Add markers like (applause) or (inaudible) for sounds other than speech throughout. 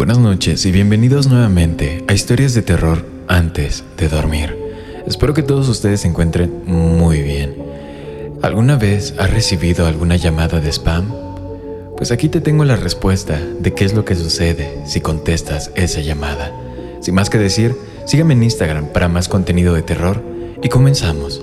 Buenas noches y bienvenidos nuevamente a Historias de terror antes de dormir. Espero que todos ustedes se encuentren muy bien. ¿Alguna vez has recibido alguna llamada de spam? Pues aquí te tengo la respuesta de qué es lo que sucede si contestas esa llamada. Sin más que decir, sígueme en Instagram para más contenido de terror y comenzamos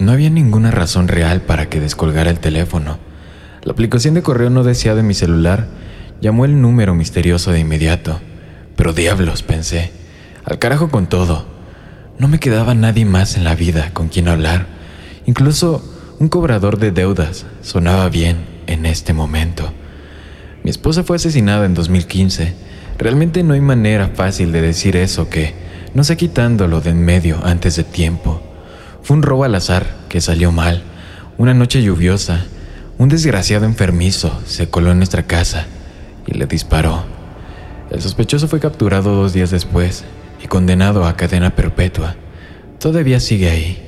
No había ninguna razón real para que descolgara el teléfono. La aplicación de correo no deseado en mi celular llamó el número misterioso de inmediato. Pero diablos, pensé. Al carajo con todo. No me quedaba nadie más en la vida con quien hablar. Incluso un cobrador de deudas sonaba bien en este momento. Mi esposa fue asesinada en 2015. Realmente no hay manera fácil de decir eso que no sé quitándolo de en medio antes de tiempo. Fue un robo al azar que salió mal. Una noche lluviosa, un desgraciado enfermizo se coló en nuestra casa y le disparó. El sospechoso fue capturado dos días después y condenado a cadena perpetua. Todavía sigue ahí.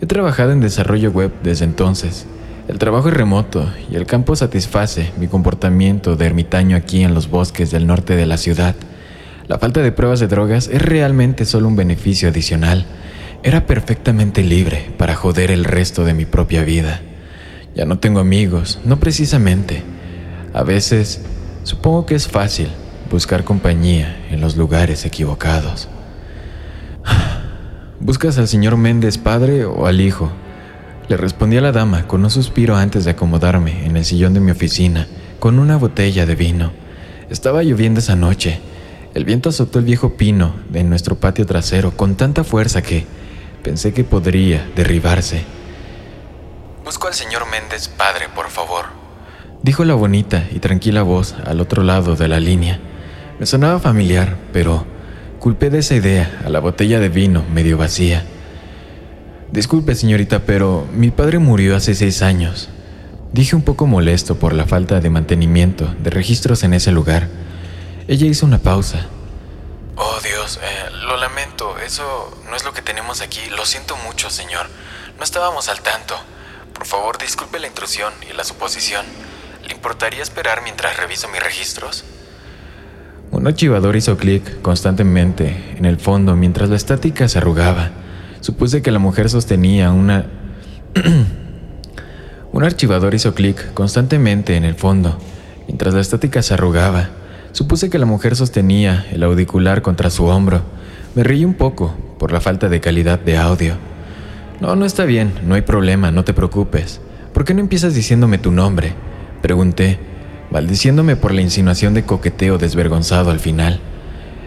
He trabajado en desarrollo web desde entonces. El trabajo es remoto y el campo satisface mi comportamiento de ermitaño aquí en los bosques del norte de la ciudad. La falta de pruebas de drogas es realmente solo un beneficio adicional era perfectamente libre para joder el resto de mi propia vida. Ya no tengo amigos, no precisamente. A veces supongo que es fácil buscar compañía en los lugares equivocados. (sighs) ¿Buscas al señor Méndez padre o al hijo? Le respondí a la dama con un suspiro antes de acomodarme en el sillón de mi oficina con una botella de vino. Estaba lloviendo esa noche. El viento azotó el viejo pino de nuestro patio trasero con tanta fuerza que, Pensé que podría derribarse. Busco al señor Méndez padre, por favor, dijo la bonita y tranquila voz al otro lado de la línea. Me sonaba familiar, pero culpé de esa idea a la botella de vino medio vacía. Disculpe, señorita, pero mi padre murió hace seis años. Dije un poco molesto por la falta de mantenimiento de registros en ese lugar. Ella hizo una pausa Oh Dios, eh, lo lamento, eso no es lo que tenemos aquí. Lo siento mucho, señor. No estábamos al tanto. Por favor, disculpe la intrusión y la suposición. ¿Le importaría esperar mientras reviso mis registros? Un archivador hizo clic constantemente en el fondo mientras la estática se arrugaba. Supuse que la mujer sostenía una... (clears throat) Un archivador hizo clic constantemente en el fondo mientras la estática se arrugaba. Supuse que la mujer sostenía el auricular contra su hombro. Me reí un poco por la falta de calidad de audio. No, no está bien, no hay problema, no te preocupes. ¿Por qué no empiezas diciéndome tu nombre? Pregunté, maldiciéndome por la insinuación de coqueteo desvergonzado al final.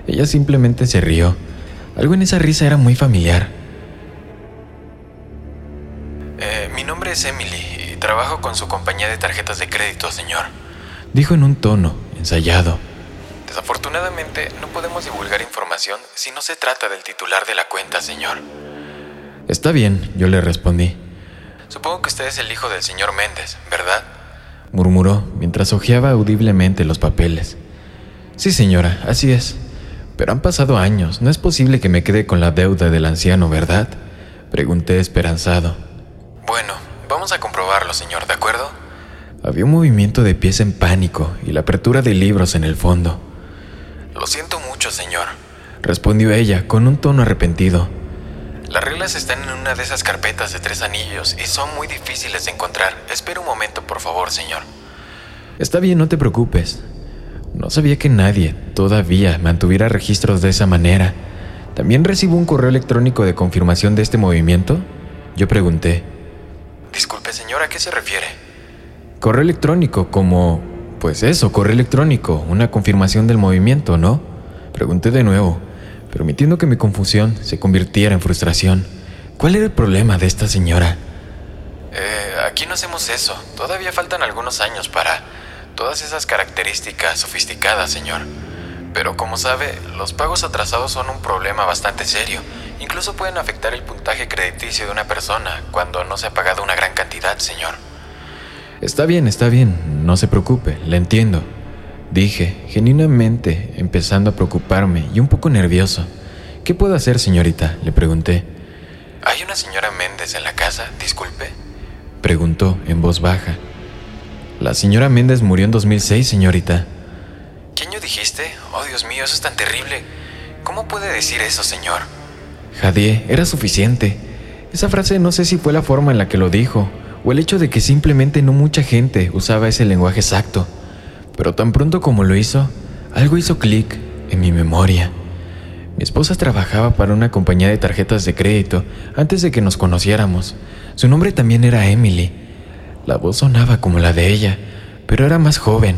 Ella simplemente se rió. Algo en esa risa era muy familiar. Eh, mi nombre es Emily y trabajo con su compañía de tarjetas de crédito, señor. Dijo en un tono ensayado. Desafortunadamente, no podemos divulgar información si no se trata del titular de la cuenta, señor. Está bien, yo le respondí. Supongo que usted es el hijo del señor Méndez, ¿verdad? murmuró mientras hojeaba audiblemente los papeles. Sí, señora, así es. Pero han pasado años, no es posible que me quede con la deuda del anciano, ¿verdad? Pregunté esperanzado. Bueno, vamos a comprobarlo, señor, ¿de acuerdo? Había un movimiento de pies en pánico y la apertura de libros en el fondo. Lo siento mucho, señor, respondió ella con un tono arrepentido. Las reglas están en una de esas carpetas de tres anillos y son muy difíciles de encontrar. Espera un momento, por favor, señor. Está bien, no te preocupes. No sabía que nadie todavía mantuviera registros de esa manera. ¿También recibo un correo electrónico de confirmación de este movimiento? Yo pregunté. Disculpe, señora, ¿a qué se refiere? Correo electrónico, como... Pues eso, correo electrónico, una confirmación del movimiento, ¿no? Pregunté de nuevo, permitiendo que mi confusión se convirtiera en frustración. ¿Cuál era el problema de esta señora? Eh, aquí no hacemos eso. Todavía faltan algunos años para todas esas características sofisticadas, señor. Pero como sabe, los pagos atrasados son un problema bastante serio. Incluso pueden afectar el puntaje crediticio de una persona cuando no se ha pagado una gran cantidad, señor. Está bien, está bien, no se preocupe, le entiendo. Dije, genuinamente, empezando a preocuparme y un poco nervioso. ¿Qué puedo hacer, señorita? Le pregunté. ¿Hay una señora Méndez en la casa? Disculpe. Preguntó en voz baja. La señora Méndez murió en 2006, señorita. ¿Qué año dijiste? Oh, Dios mío, eso es tan terrible. ¿Cómo puede decir eso, señor? Jadie, era suficiente. Esa frase no sé si fue la forma en la que lo dijo, o el hecho de que simplemente no mucha gente usaba ese lenguaje exacto. Pero tan pronto como lo hizo, algo hizo clic en mi memoria. Mi esposa trabajaba para una compañía de tarjetas de crédito antes de que nos conociéramos. Su nombre también era Emily. La voz sonaba como la de ella, pero era más joven,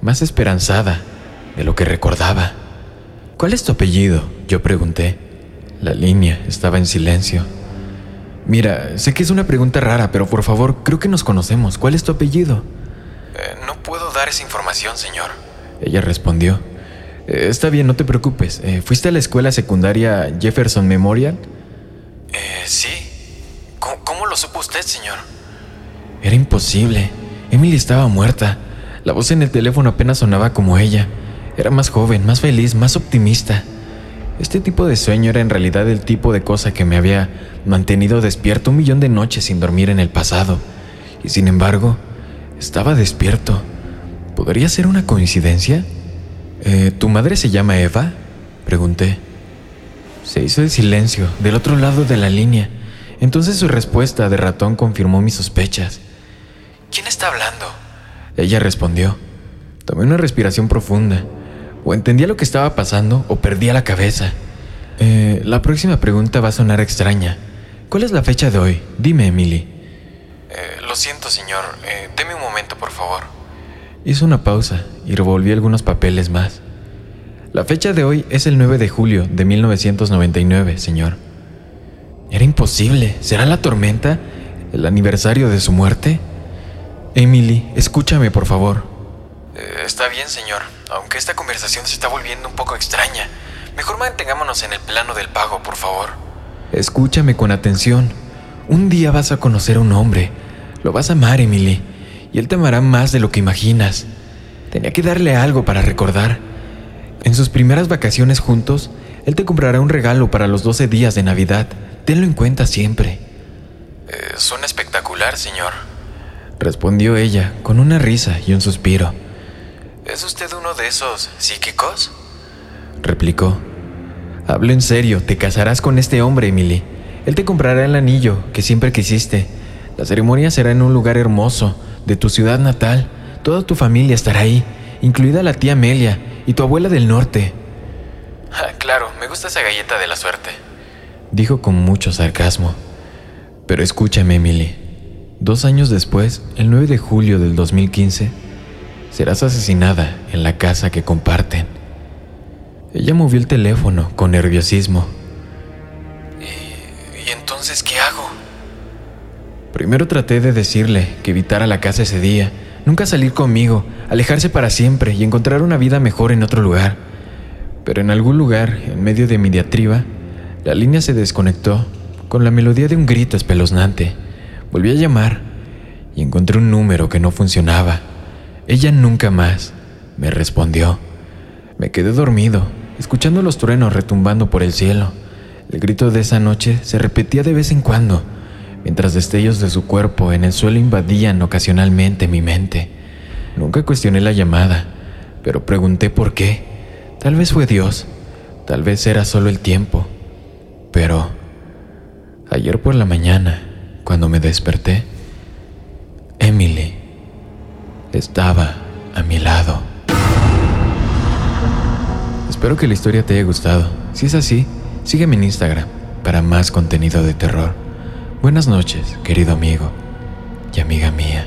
más esperanzada de lo que recordaba. ¿Cuál es tu apellido? Yo pregunté. La línea estaba en silencio. Mira, sé que es una pregunta rara, pero por favor, creo que nos conocemos. ¿Cuál es tu apellido? Eh, no puedo dar esa información, señor. Ella respondió. Eh, está bien, no te preocupes. Eh, ¿Fuiste a la escuela secundaria Jefferson Memorial? sí. ¿Cómo lo supo usted, señor? Era imposible. Emily estaba muerta. La voz en el teléfono apenas sonaba como ella. Era más joven, más feliz, más optimista. Este tipo de sueño era en realidad el tipo de cosa que me había mantenido despierto un millón de noches sin dormir en el pasado. Y sin embargo, estaba despierto. ¿Podría ser una coincidencia? Eh, ¿Tu madre se llama Eva? Pregunté. Se hizo el silencio del otro lado de la línea. Entonces su respuesta de ratón confirmó mis sospechas. ¿Quién está hablando? Ella respondió. Tomé una respiración profunda. O entendía lo que estaba pasando o perdía la cabeza. Eh, la próxima pregunta va a sonar extraña. ¿Cuál es la fecha de hoy? Dime, Emily. Eh, lo siento, señor. Eh, deme un momento, por favor. Hizo una pausa y revolví algunos papeles más. La fecha de hoy es el 9 de julio de 1999, señor. Era imposible. ¿Será la tormenta? ¿El aniversario de su muerte? Emily, escúchame, por favor. está bien, señor aunque esta conversación se está volviendo un poco extraña. Mejor mantengámonos en el plano del pago, por favor. Escúchame con atención. Un día vas a conocer a un hombre. Lo vas a amar, Emily. Y él te amará más de lo que imaginas. Tenía que darle algo para recordar. En sus primeras vacaciones juntos, él te comprará un regalo para los 12 días de Navidad. Tenlo en cuenta siempre. Eh, suena espectacular, señor. Respondió ella, con una risa y un suspiro. ¿Es usted uno de esos psíquicos? Replicó. Hablo en serio, te casarás con este hombre, Emily. Él te comprará el anillo que siempre quisiste. La ceremonia será en un lugar hermoso, de tu ciudad natal. Toda tu familia estará ahí, incluida la tía Amelia y tu abuela del norte. Ah, claro, me gusta esa galleta de la suerte, dijo con mucho sarcasmo. Pero escúchame, Emily. Dos años después, el 9 de julio del 2015, serás asesinada en la casa que comparten. Ella movió el teléfono con nerviosismo. ¿Y, entonces qué hago? Primero traté de decirle que evitara la casa ese día, nunca salir conmigo, alejarse para siempre y encontrar una vida mejor en otro lugar. Pero en algún lugar, en medio de mi diatriba, la línea se desconectó con la melodía de un grito espeluznante. Volví a llamar y encontré un número que no funcionaba. Ella nunca más me respondió. Me quedé dormido, escuchando los truenos retumbando por el cielo. El grito de esa noche se repetía de vez en cuando, mientras destellos de su cuerpo en el suelo invadían ocasionalmente mi mente. Nunca cuestioné la llamada, pero pregunté por qué. Tal vez fue Dios, tal vez era solo el tiempo. Pero ayer por la mañana, cuando me desperté, Emily estaba a mi lado. Espero que la historia te haya gustado. Si es así, Sígueme en Instagram para más contenido de terror. Buenas noches, querido amigo y amiga mía.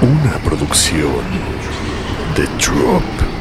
Una producción de Drop.